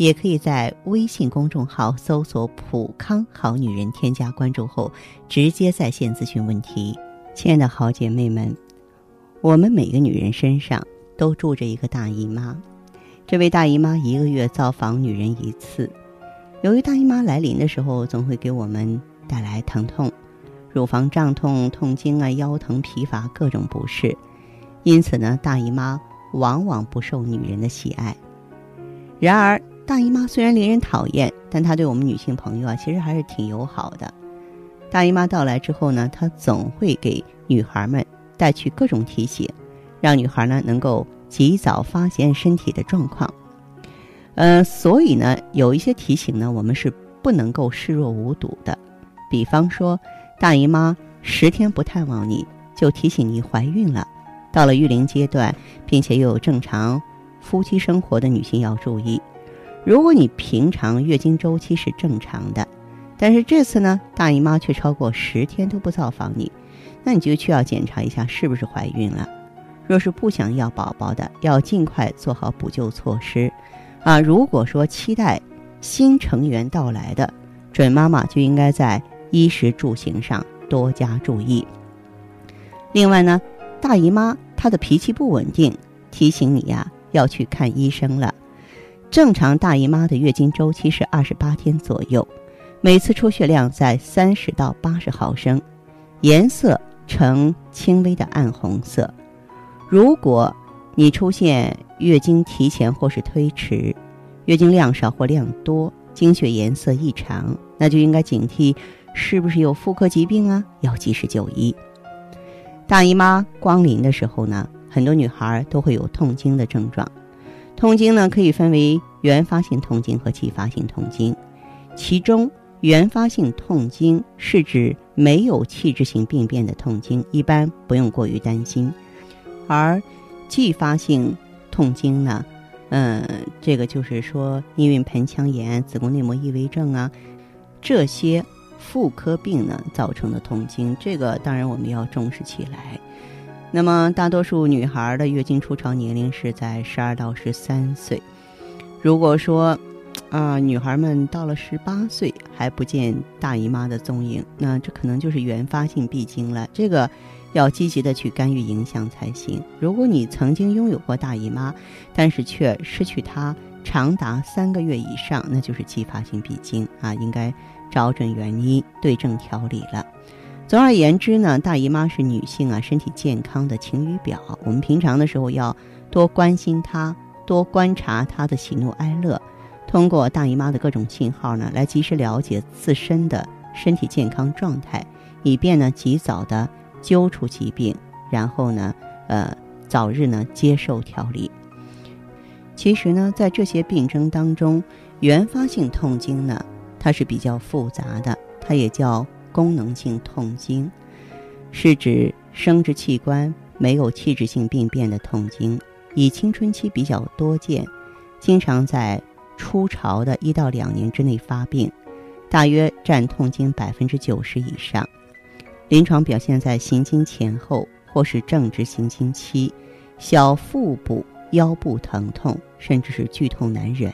也可以在微信公众号搜索“普康好女人”，添加关注后直接在线咨询问题。亲爱的好姐妹们，我们每个女人身上都住着一个大姨妈，这位大姨妈一个月造访女人一次。由于大姨妈来临的时候，总会给我们带来疼痛、乳房胀痛、痛经啊、腰疼、疲乏各种不适，因此呢，大姨妈往往不受女人的喜爱。然而，大姨妈虽然令人讨厌，但她对我们女性朋友啊，其实还是挺友好的。大姨妈到来之后呢，她总会给女孩们带去各种提醒，让女孩呢能够及早发现身体的状况。呃，所以呢，有一些提醒呢，我们是不能够视若无睹的。比方说，大姨妈十天不探望你，就提醒你怀孕了。到了育龄阶段，并且又有正常夫妻生活的女性要注意。如果你平常月经周期是正常的，但是这次呢，大姨妈却超过十天都不造访你，那你就需要检查一下是不是怀孕了。若是不想要宝宝的，要尽快做好补救措施。啊，如果说期待新成员到来的准妈妈，就应该在衣食住行上多加注意。另外呢，大姨妈她的脾气不稳定，提醒你呀要去看医生了。正常大姨妈的月经周期是二十八天左右，每次出血量在三十到八十毫升，颜色呈轻微的暗红色。如果你出现月经提前或是推迟，月经量少或量多，经血颜色异常，那就应该警惕是不是有妇科疾病啊，要及时就医。大姨妈光临的时候呢，很多女孩都会有痛经的症状。痛经呢，可以分为原发性痛经和继发性痛经，其中原发性痛经是指没有器质性病变的痛经，一般不用过于担心，而继发性痛经呢，嗯，这个就是说因为盆腔炎、子宫内膜异位症啊，这些妇科病呢造成的痛经，这个当然我们要重视起来。那么大多数女孩的月经初潮年龄是在十二到十三岁，如果说啊，女孩们到了十八岁还不见大姨妈的踪影，那这可能就是原发性闭经了。这个。要积极的去干预影响才行。如果你曾经拥有过大姨妈，但是却失去它长达三个月以上，那就是继发性闭经啊，应该找准原因，对症调理了。总而言之呢，大姨妈是女性啊身体健康的晴雨表。我们平常的时候要多关心她，多观察她的喜怒哀乐，通过大姨妈的各种信号呢，来及时了解自身的身体健康状态，以便呢及早的。揪出疾病，然后呢，呃，早日呢接受调理。其实呢，在这些病症当中，原发性痛经呢，它是比较复杂的，它也叫功能性痛经，是指生殖器官没有器质性病变的痛经，以青春期比较多见，经常在初潮的一到两年之内发病，大约占痛经百分之九十以上。临床表现在行经前后或是正值行经期，小腹部、腰部疼痛，甚至是剧痛难忍。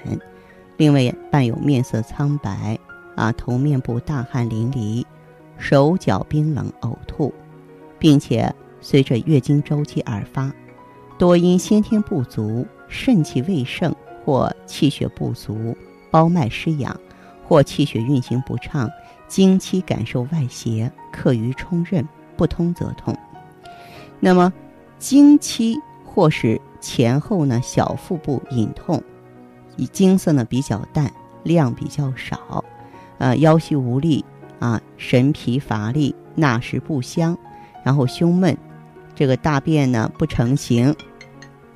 另外伴有面色苍白，啊，头面部大汗淋漓，手脚冰冷，呕吐，并且随着月经周期而发，多因先天不足、肾气未盛或气血不足、包脉失养或气血运行不畅。经期感受外邪，克于冲任，不通则痛。那么，经期或是前后呢，小腹部隐痛，以经色呢比较淡，量比较少，呃，腰膝无力啊，神疲乏力，纳食不香，然后胸闷，这个大便呢不成形，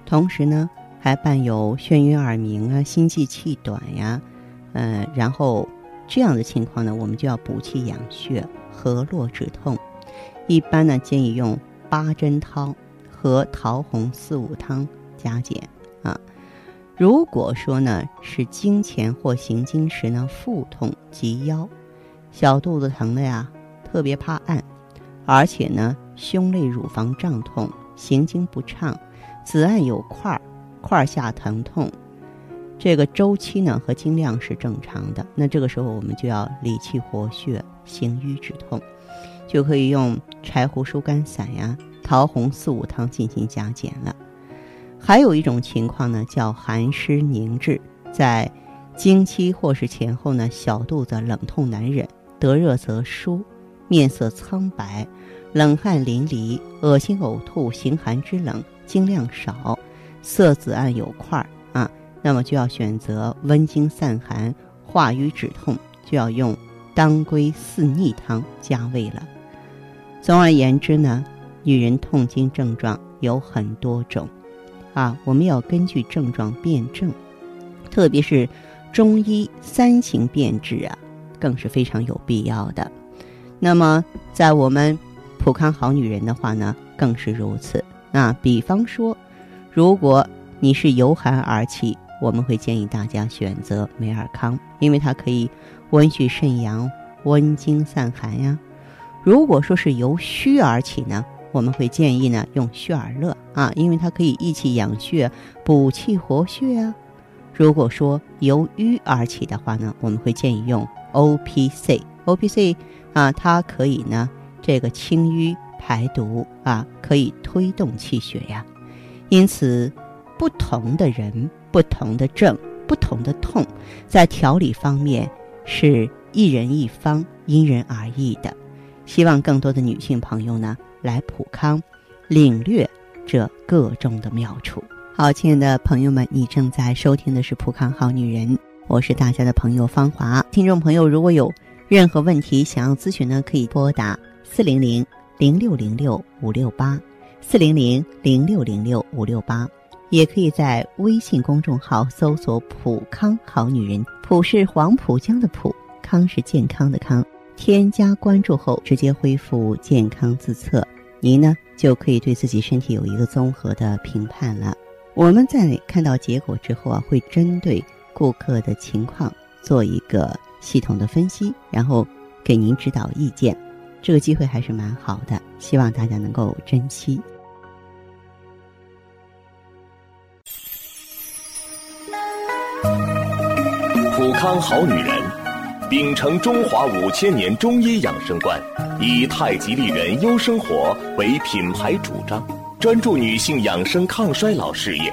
同时呢还伴有眩晕耳鸣啊，心悸气短呀，嗯，然后。这样的情况呢，我们就要补气养血、和络止痛，一般呢建议用八珍汤和桃红四物汤加减啊。如果说呢是经前或行经时呢腹痛及腰，小肚子疼的呀，特别怕按，而且呢胸肋乳房胀痛，行经不畅，子按有块儿，块下疼痛，这个周期呢和经量是正常的，那这个时候我们就要理气活血，行瘀止痛，就可以用柴胡疏肝散呀、桃红四物汤进行加减了。还有一种情况呢，叫寒湿凝滞，在经期或是前后呢，小肚子冷痛难忍，得热则疏，面色苍白，冷汗淋漓，恶心呕吐，形寒肢冷，经量少，色紫暗有块儿啊，那么就要选择温经散寒、化瘀止痛，就要用当归四逆汤加味了。总而言之呢，女人痛经症状有很多种。啊，我们要根据症状辨证，特别是中医三行辨治啊，更是非常有必要的。那么，在我们普康好女人的话呢，更是如此。那比方说，如果你是由寒而起，我们会建议大家选择美尔康，因为它可以温煦肾阳、温经散寒呀。如果说是由虚而起呢？我们会建议呢用血尔乐啊，因为它可以益气养血、补气活血啊。如果说由瘀而起的话呢，我们会建议用 O P C。O P C 啊，它可以呢这个清瘀排毒啊，可以推动气血呀。因此，不同的人、不同的症、不同的痛，在调理方面是一人一方、因人而异的。希望更多的女性朋友呢。来普康，领略这各种的妙处。好，亲爱的朋友们，你正在收听的是《普康好女人》，我是大家的朋友芳华。听众朋友，如果有任何问题想要咨询呢，可以拨打四零零零六零六五六八，四零零零六零六五六八，也可以在微信公众号搜索“普康好女人”，普是黄浦江的浦，康是健康的康。添加关注后，直接恢复健康自测，您呢就可以对自己身体有一个综合的评判了。我们在看到结果之后啊，会针对顾客的情况做一个系统的分析，然后给您指导意见。这个机会还是蛮好的，希望大家能够珍惜。普康好女人。秉承中华五千年中医养生观，以太极丽人优生活为品牌主张，专注女性养生抗衰老事业，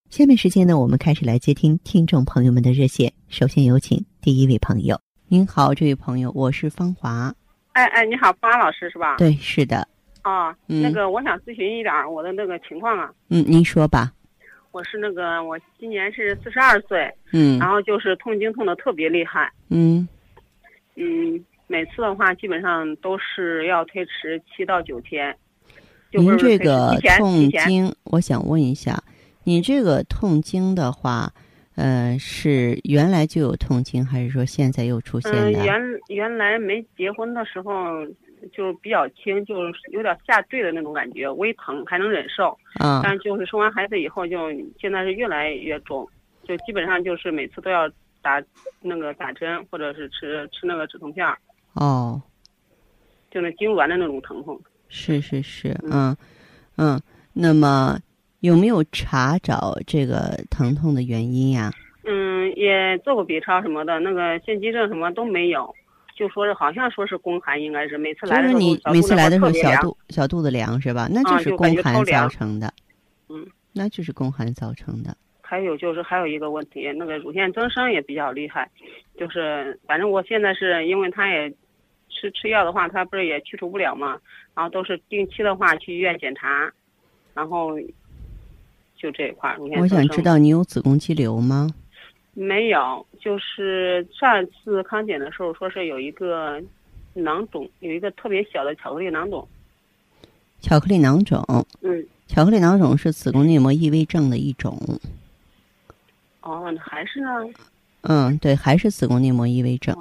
下面时间呢，我们开始来接听听众朋友们的热线。首先有请第一位朋友。您好，这位朋友，我是芳华。哎哎，你好，芳华老师是吧？对，是的。啊，那个我想咨询一点我的那个情况啊。嗯，您说吧。我是那个，我今年是四十二岁，嗯，然后就是痛经痛的特别厉害，嗯，嗯，每次的话基本上都是要推迟七到九天。您这个痛经，我想问一下，你这个痛经的话，呃，是原来就有痛经，还是说现在又出现的？嗯，原原来没结婚的时候。就比较轻，就是有点下坠的那种感觉，微疼还能忍受。嗯。但就是生完孩子以后，就现在是越来越重，就基本上就是每次都要打那个打针，或者是吃吃那个止痛片儿。哦。就那痉挛的那种疼痛。是是是，嗯，嗯，那么有没有查找这个疼痛的原因呀？嗯，也做过 B 超什么的，那个腺肌症什么都没有，就说是好像说是宫寒，应该是每次来的时候，你每次来的时候小肚小肚子凉是吧？那就是宫寒造成的。嗯，那就是宫寒造成的。还有就是还有一个问题，那个乳腺增生也比较厉害，就是反正我现在是因为他也吃吃药的话，他不是也去除不了嘛，然后都是定期的话去医院检查，然后就这一块乳腺我想知道你有子宫肌瘤吗？没有，就是上次康检的时候说是有一个囊肿，有一个特别小的巧克力囊肿。巧克力囊肿。嗯。巧克力囊肿是子宫内膜异位症的一种。哦，还是呢？嗯，对，还是子宫内膜异位症。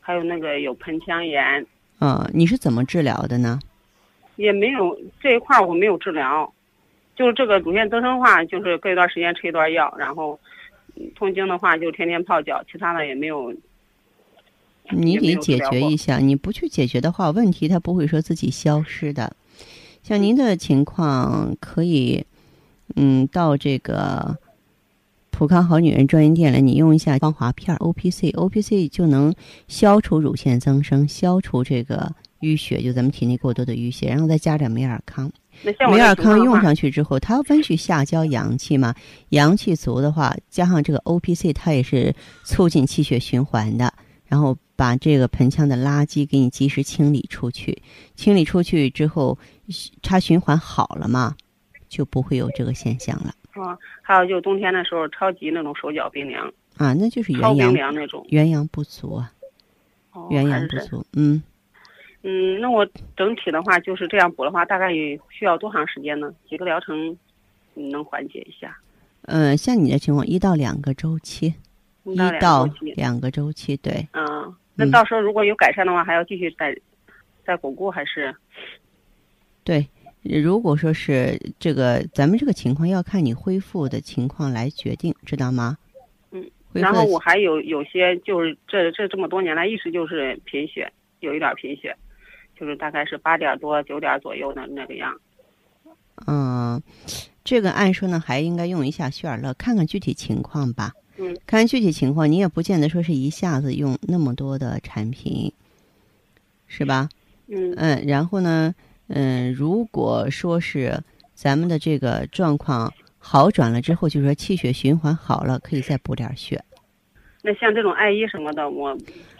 还有那个有盆腔炎。嗯，你是怎么治疗的呢？也没有这一块我没有治疗，就是这个乳腺增生的话，就是隔一段时间吃一段药，然后。痛经的话就天天泡脚，其他的也没有。你得解决一下，你不去解决的话，问题它不会说自己消失的。像您的情况，可以，嗯，到这个普康好女人专营店来，你用一下芳华片 O P C O P C 就能消除乳腺增生，消除这个淤血，就咱们体内过多的淤血，然后再加点美尔康。美尔康用上去之后，它温煦下焦阳气嘛，阳气足的话，加上这个 O P C，它也是促进气血循环的，然后把这个盆腔的垃圾给你及时清理出去，清理出去之后，它循环好了嘛，就不会有这个现象了。啊，还有就冬天的时候，超级那种手脚冰凉啊，那就是元阳那种元阳不足啊，元阳不足，嗯。嗯，那我整体的话就是这样补的话，大概也需要多长时间呢？几个疗程能缓解一下？嗯，像你的情况，一到两个周期，一到两个周期，对。嗯，那到时候如果有改善的话，还要继续再再巩固还是？对，如果说是这个，咱们这个情况要看你恢复的情况来决定，知道吗？嗯。然后我还有有些就是这这这么多年来一直就是贫血，有一点贫血。就是大概是八点多九点左右的那个样。嗯，这个按说呢，还应该用一下血尔乐，看看具体情况吧。嗯，看看具体情况，你也不见得说是一下子用那么多的产品，是吧？嗯嗯，然后呢，嗯，如果说是咱们的这个状况好转了之后，就是说气血循环好了，可以再补点血。那像这种艾依什么的，我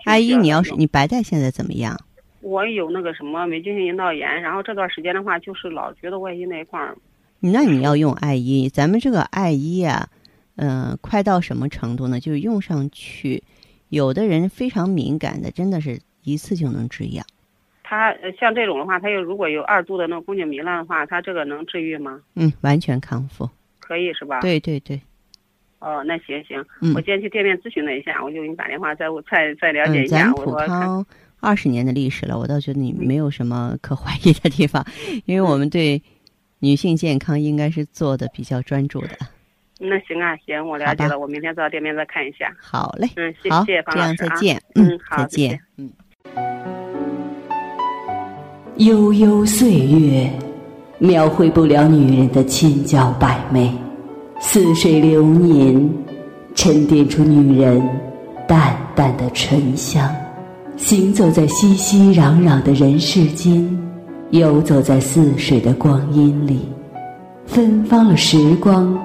艾依，你要是你白带现在怎么样？我有那个什么霉菌性阴道炎，然后这段时间的话，就是老觉得外阴那一块儿。那你要用艾依，咱们这个艾依啊，嗯，快到什么程度呢？就是用上去，有的人非常敏感的，真的是一次就能止痒。它像这种的话，它又如果有二度的那个宫颈糜烂的话，它这个能治愈吗？嗯，完全康复。可以是吧？对对对。哦，那行行，我今天去店面咨询了一下，我就给你打电话再再再了解一下。二十年的历史了，我倒觉得你没有什么可怀疑的地方，因为我们对女性健康应该是做的比较专注的。那行啊，行，我了解了，我明天到店面再看一下。好嘞，嗯，谢谢这样再见，嗯，好，再见，嗯。悠悠岁月，描绘不了女人的千娇百媚；似水流年，沉淀出女人淡淡的醇香。行走在熙熙攘攘的人世间，游走在似水的光阴里，芬芳了时光，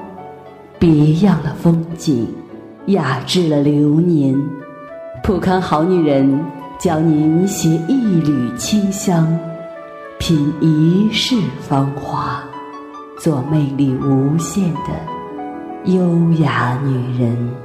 别样了风景，雅致了流年。普康好女人教您携一缕清香，品一世芳华，做魅力无限的优雅女人。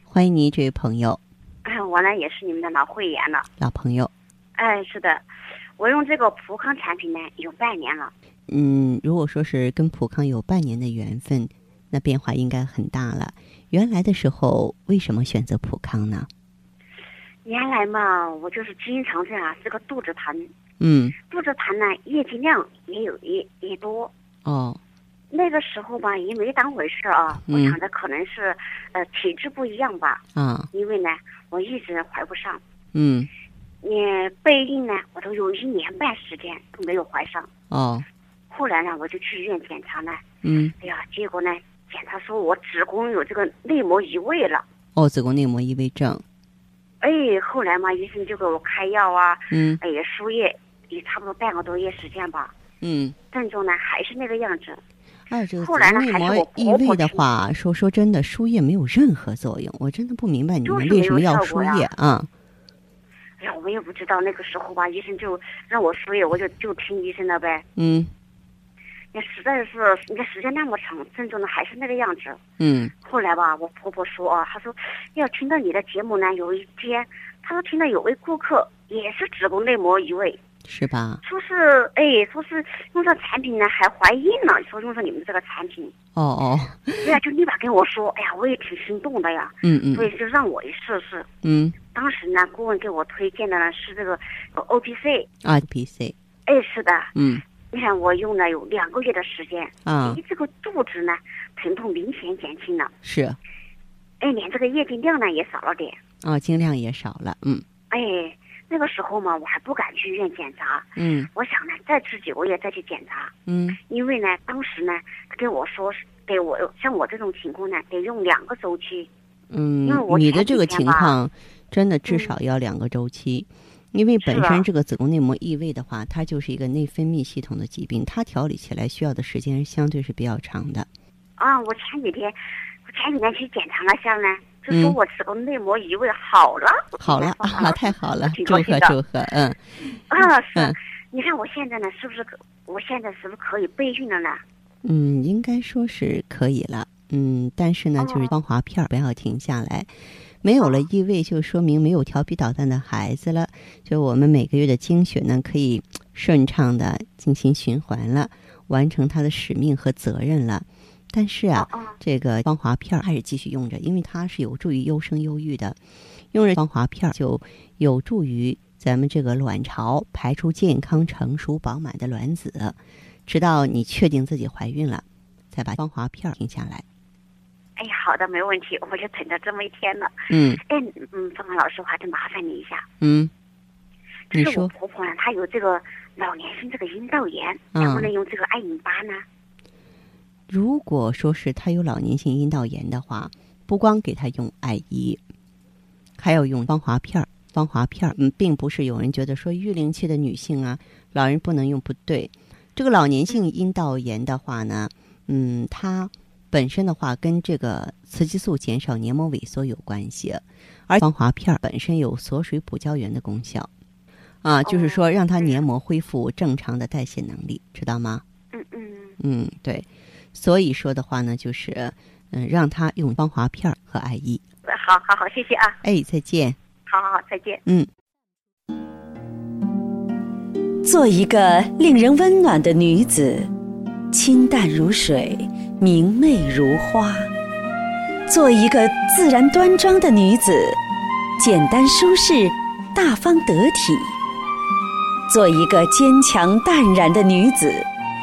欢迎您，这位朋友。哎，我呢也是你们的老会员了。老朋友。哎，是的，我用这个普康产品呢有半年了。嗯，如果说是跟普康有半年的缘分，那变化应该很大了。原来的时候为什么选择普康呢？原来嘛，我就是经常这样，这个肚子疼。嗯。肚子疼呢，月经量也有也也多。哦。那个时候吧，也没当回事啊。我想着可能是，呃，体质不一样吧。嗯。因为呢，我一直怀不上。嗯。你备孕呢，我都有一年半时间都没有怀上。哦。后来呢，我就去医院检查呢。嗯。哎呀，结果呢，检查说我子宫有这个内膜移位了。哦，子宫内膜异位症。哎，后来嘛，医生就给我开药啊，嗯，哎呀，输液，也差不多半个多月时间吧，嗯，症状呢还是那个样子。哎，这个子宫内膜异位的话，说说真的，输液没有任何作用，我真的不明白你们为什么要输液啊？哎呀，我也不知道，那个时候吧，医生就让我输液，我就就听医生的呗。嗯。那实在是，你看时间那么长，症状呢还是那个样子。嗯。后来吧，我婆婆说啊，她说要听到你的节目呢，有一天，她说听到有位顾客也是子宫内膜移位，是吧？说是哎，说是用这产品呢还怀孕了，说用上你们这个产品。哦哦。对呀，就立马跟我说，哎呀，我也挺心动的呀。嗯嗯。所以就让我也试试。嗯。当时呢，顾问给我推荐的呢是这个 O P C。O P C。哎，是的。嗯。你看，我用了有两个月的时间，啊，这个肚子呢，疼痛明显减轻了，是，哎，连这个月经量呢也少了点，啊，经量也少了，嗯，哎，那个时候嘛，我还不敢去医院检查，嗯，我想呢，再吃几个月再去检查，嗯，因为呢，当时呢，跟我说是给我像我这种情况呢，得用两个周期，嗯，因为我你的这个情况，真的至少要两个周期。因为本身这个子宫内膜异位的话，它就是一个内分泌系统的疾病，它调理起来需要的时间相对是比较长的。啊，我前几天，我前几天去检查了下呢，就说我子宫内膜移位好了。好了啊，太好了，祝贺祝贺，嗯。啊，是。你看我现在呢，是不是？我现在是不是可以备孕了呢？嗯，应该说是可以了。嗯，但是呢，就是光滑片不要停下来。没有了异味，就说明没有调皮捣蛋的孩子了。就我们每个月的经血呢，可以顺畅的进行循环了，完成它的使命和责任了。但是啊，这个芳华片还是继续用着，因为它是有助于优生优育的。用着芳华片就有助于咱们这个卵巢排出健康、成熟、饱满的卵子，直到你确定自己怀孕了，再把芳华片停下来。哎，好的，没问题，我就等着这么一天了。嗯，哎，嗯，芳芳老师，我还得麻烦你一下。嗯，你说，我婆婆呢，她有这个老年性这个阴道炎，能不能用这个艾因巴呢？如果说是她有老年性阴道炎的话，不光给她用艾依，还要用芳华片儿。芳华片儿，嗯，并不是有人觉得说育龄期的女性啊，老人不能用，不对。这个老年性阴道炎的话呢，嗯，它。本身的话，跟这个雌激素减少黏膜萎缩有关系，而芳华片本身有锁水补胶原的功效，啊，就是说让它黏膜恢复正常的代谢能力，知道吗？嗯嗯嗯，对，所以说的话呢，就是嗯，让他用芳华片和艾依。好好好，谢谢啊。哎，再见。好好好，再见。嗯。做一个令人温暖的女子，清淡如水。明媚如花，做一个自然端庄的女子，简单舒适，大方得体；做一个坚强淡然的女子，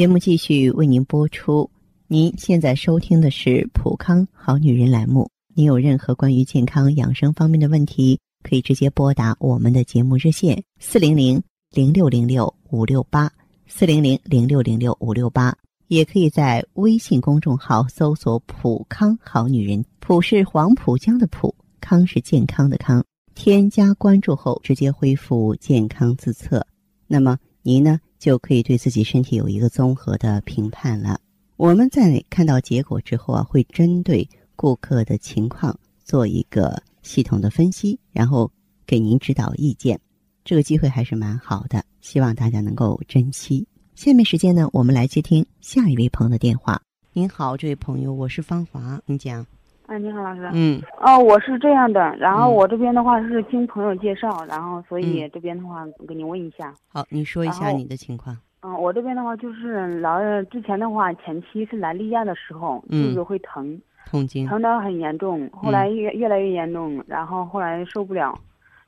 节目继续为您播出。您现在收听的是普康好女人栏目。您有任何关于健康养生方面的问题，可以直接拨打我们的节目热线：四零零零六零六五六八，四零零零六零六五六八。也可以在微信公众号搜索“普康好女人”，普是黄浦江的浦，康是健康的康。添加关注后，直接恢复健康自测。那么，您呢就可以对自己身体有一个综合的评判了。我们在看到结果之后啊，会针对顾客的情况做一个系统的分析，然后给您指导意见。这个机会还是蛮好的，希望大家能够珍惜。下面时间呢，我们来接听下一位朋友的电话。您好，这位朋友，我是芳华，你讲。哎，你好，老师。嗯。哦，我是这样的，然后我这边的话是经朋友介绍，然后所以这边的话给你问一下。好，你说一下你的情况。嗯，我这边的话就是老之前的话，前期是来例假的时候，肚子会疼，痛经，疼得很严重，后来越越来越严重，然后后来受不了，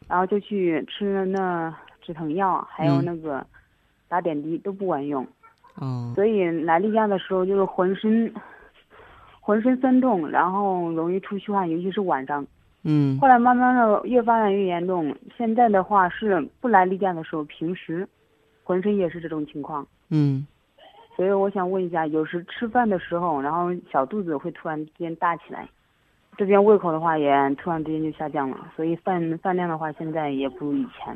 然后就去吃那止疼药，还有那个打点滴都不管用。哦。所以来例假的时候就是浑身浑身酸痛，然后容易出虚汗，尤其是晚上。嗯。后来慢慢的越发展越严重，现在的话是不来例假的时候，平时。浑身也是这种情况，嗯，所以我想问一下，有时吃饭的时候，然后小肚子会突然之间大起来，这边胃口的话也突然之间就下降了，所以饭饭量的话现在也不如以前，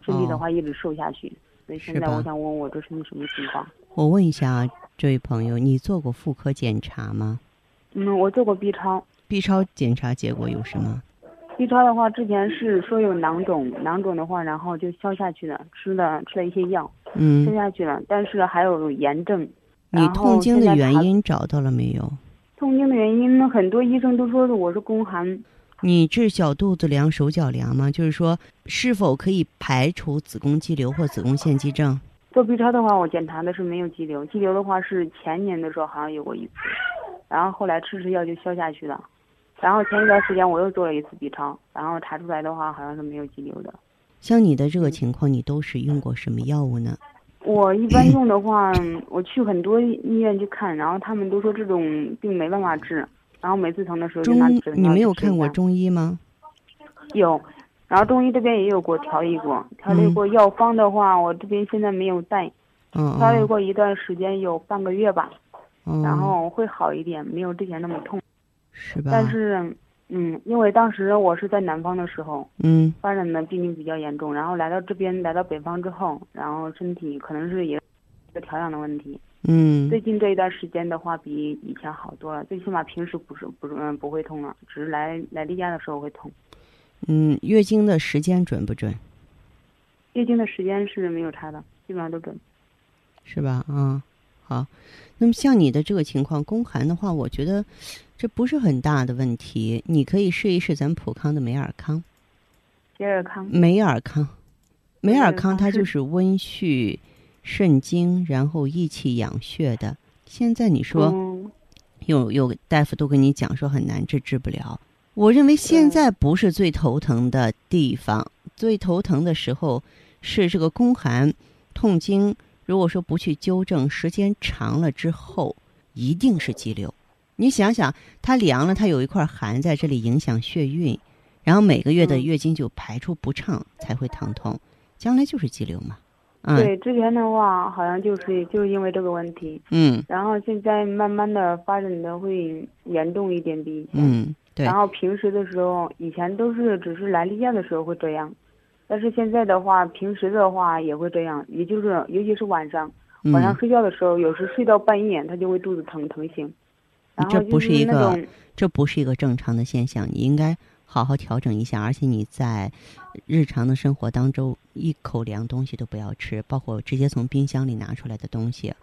身体的话一直瘦下去，所以现在我想问我这身体什么情况？我问一下啊，这位朋友，你做过妇科检查吗？嗯，我做过 B 超，B 超检查结果有什么？B 超的话，之前是说有囊肿，囊肿的话，然后就消下去了，吃了吃了一些药，嗯，消下去了，但是还有炎症。你痛经的原因找到了没有？痛经的原因，很多医生都说是我是宫寒。你治小肚子凉、手脚凉吗？就是说，是否可以排除子宫肌瘤或子宫腺肌症？做 B 超的话，我检查的是没有肌瘤，肌瘤的话是前年的时候好像有过一次，然后后来吃吃药就消下去了。然后前一段时间我又做了一次 B 超，然后查出来的话好像是没有肌瘤的。像你的这个情况，你都是用过什么药物呢？我一般用的话，我去很多医院去看，然后他们都说这种病没办法治，然后每次疼的时候就拿止你没有看过中医吗？有，然后中医这边也有给我调理过，调理过药方的话，我这边现在没有带。嗯。调理过一段时间，有半个月吧。嗯。然后会好一点，没有之前那么痛。是吧？但是，嗯，因为当时我是在南方的时候，嗯，发展的病情比较严重，然后来到这边，来到北方之后，然后身体可能是也一个调养的问题，嗯，最近这一段时间的话，比以前好多了，最起码平时不是不嗯不会痛了，只是来来例假的时候会痛。嗯，月经的时间准不准？月经的时间是没有差的，基本上都准。是吧？啊，好。那么像你的这个情况，宫寒的话，我觉得。这不是很大的问题，你可以试一试咱普康的美尔康。美尔康。美尔康，美尔康它就是温煦肾经，然后益气养血的。现在你说，有有大夫都跟你讲说很难治，治不了。我认为现在不是最头疼的地方，最头疼的时候是这个宫寒痛经。如果说不去纠正，时间长了之后，一定是肌瘤。你想想，它凉了，它有一块寒在这里影响血运，然后每个月的月经就排出不畅，才会疼痛，将来就是肌瘤嘛。嗯，对，之前的话好像就是就是因为这个问题。嗯。然后现在慢慢的发展的会严重一点，比以前。嗯，对。然后平时的时候，以前都是只是来例假的时候会这样，但是现在的话，平时的话也会这样，也就是尤其是晚上，晚上睡觉的时候，有时睡到半夜，他就会肚子疼疼醒。这不是一个，这不是一个正常的现象，你应该好好调整一下。而且你在日常的生活当中，一口凉东西都不要吃，包括直接从冰箱里拿出来的东西。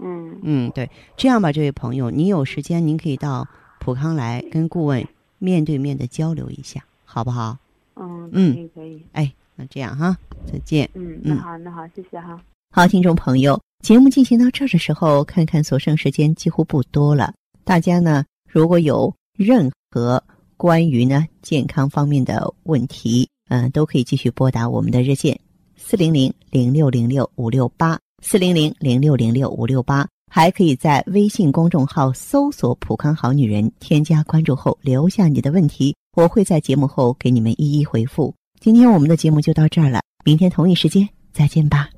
嗯嗯，对，这样吧，这位朋友，你有时间您可以到普康来跟顾问面对面的交流一下，好不好？嗯嗯，可以可以。哎，那这样哈，再见。嗯，那好，那好，谢谢哈。好，听众朋友，节目进行到这儿的时候，看看所剩时间几乎不多了。大家呢，如果有任何关于呢健康方面的问题，嗯，都可以继续拨打我们的热线四零零零六零六五六八四零零零六零六五六八，还可以在微信公众号搜索“普康好女人”，添加关注后留下你的问题，我会在节目后给你们一一回复。今天我们的节目就到这儿了，明天同一时间再见吧。